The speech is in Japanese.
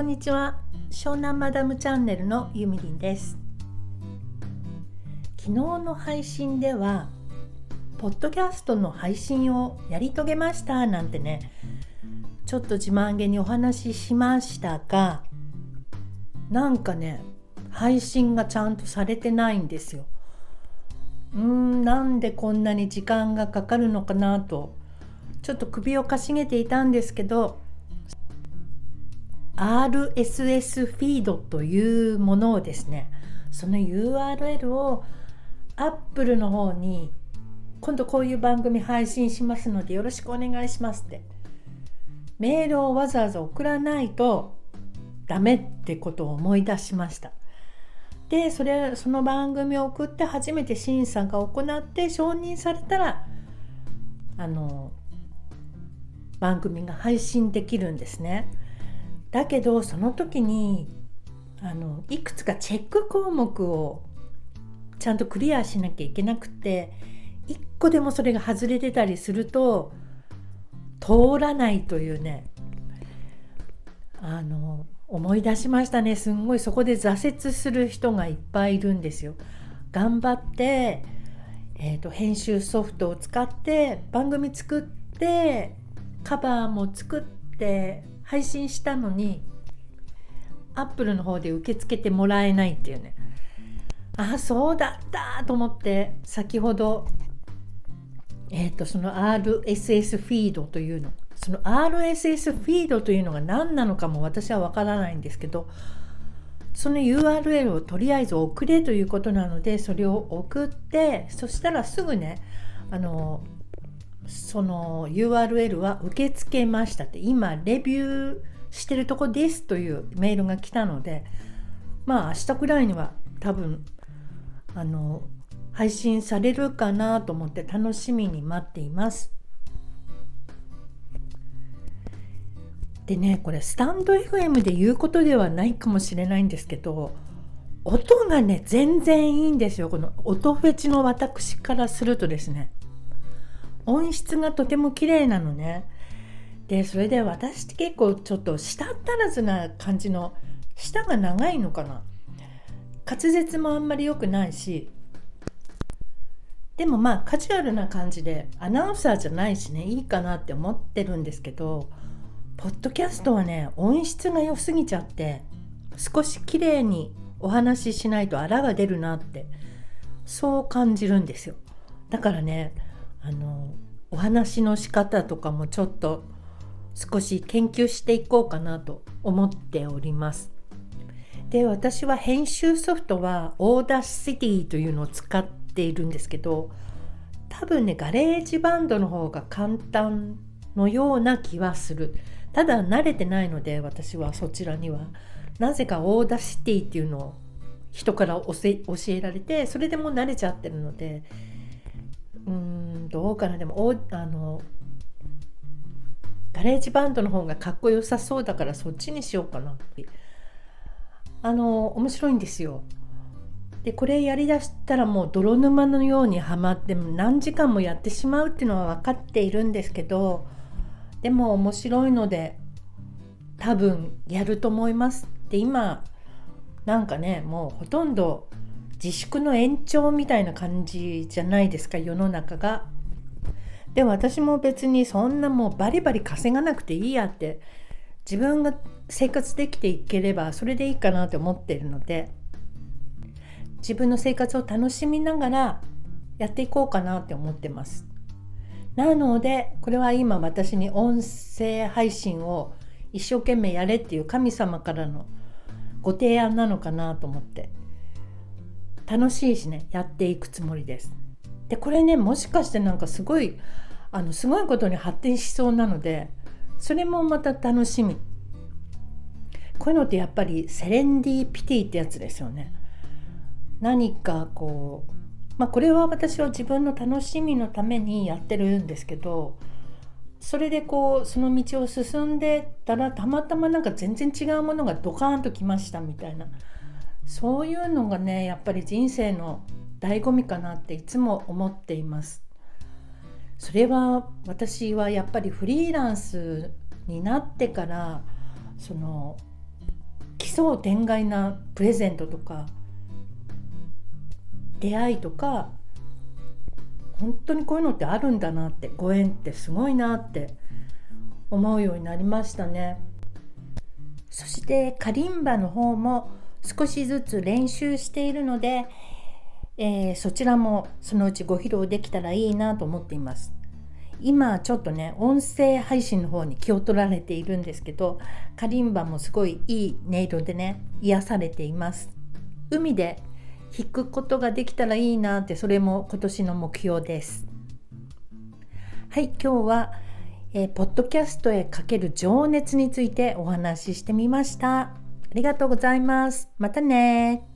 こんにちは。湘南マダムチャンネルのゆみりんです。昨日の配信ではポッドキャストの配信をやり遂げましたなんてね。ちょっと自慢げにお話ししましたがなんかね配信がちゃんとされてないんですよ。うーんなんでこんなに時間がかかるのかなとちょっと首をかしげていたんですけど RSS フィードというものをですねその URL を Apple の方に今度こういう番組配信しますのでよろしくお願いしますってメールをわざわざ送らないとダメってことを思い出しましたでそれその番組を送って初めて審査が行って承認されたらあの番組が配信できるんですね。だけどその時にあのいくつかチェック項目をちゃんとクリアしなきゃいけなくて1個でもそれが外れてたりすると通らないというねあの思い出しましたねすんごいそこで挫折する人がいっぱいいるんですよ。頑張って、えーと、編集ソフトを使って番組作ってカバーも作って配信したのにアップルの方で受け付けてもらえないっていうね。あそうだったと思って先ほどえっ、ー、とその RSS フィードというのその RSS フィードというのが何なのかも私はわからないんですけどその URL をとりあえず送れということなのでそれを送ってそしたらすぐねあのその URL は受け付けましたって今レビューしてるとこですというメールが来たのでまあ明日くらいには多分あの配信されるかなと思って楽しみに待っています。でねこれスタンド FM で言うことではないかもしれないんですけど音がね全然いいんですよこの音フェチの私からするとですね音質がとても綺麗なのね。でそれで私って結構ちょっと舌足らずな感じの舌が長いのかな。滑舌もあんまり良くないし。でもまあカジュアルな感じでアナウンサーじゃないしねいいかなって思ってるんですけどポッドキャストはね音質が良すぎちゃって少し綺麗にお話ししないとあらが出るなってそう感じるんですよ。だからねあのお話の仕方とかもちょっと少し研究していこうかなと思っております。で私は編集ソフトは Audacity というのを使っているんですけど多分ね GarageBand の方が簡単のような気はするただ慣れてないので私はそちらにはなぜかオーダーシティっていうのを人から教えられてそれでも慣れちゃってるのでうんどうかな。でもおあの GarageBand の方がかっこよさそうだからそっちにしようかなあの面白いんですよ。でこれやりだしたらもう泥沼のようにはまって何時間もやってしまうっていうのは分かっているんですけどでも面白いので多分やると思います。で今なんかねもうほとんど自粛の延長みたいな感じじゃないですか世の中が。で私も別にそんなもうバリバリ稼がなくていいやって自分が生活できていければそれでいいかなって思ってるので自分の生活を楽しみながらやっていこうかなって思ってます。なのでこれは今私に音声配信を一生懸命やれっていう神様からのご提案なのかなと思って楽しいしねやっていくつもりです。でこれねもしかしてなんかすごいあのすごいことに発展しそうなのでそれもまた楽しみ。こういうのってやっぱりセレンディピティってやつですよね。何かこうまあこれは私は自分の楽しみのためにやってるんですけどそれでこうその道を進んでたらたまたまなんか全然違うものがドカーンときましたみたいなそういうのがねやっぱり人生の醍醐味かなっていつも思っています。それは私はやっぱりフリーランスになってからその超天外なプレゼントとか出会いとか本当にこういうのってあるんだなってご縁ってすごいなって思うようになりましたね。そしてカリンバの方も少しずつ練習しているので、えー、そちらもそのうちご披露できたらいいなと思っています。今ちょっとね音声配信の方に気を取られているんですけどカリンバもすごいいい音色でね癒されています。海で弾くことができたらいいなってそれも今年の目標です。はい今日は、え、ポッドキャストへかける情熱についてお話ししてみました。ありがとうございます。またね。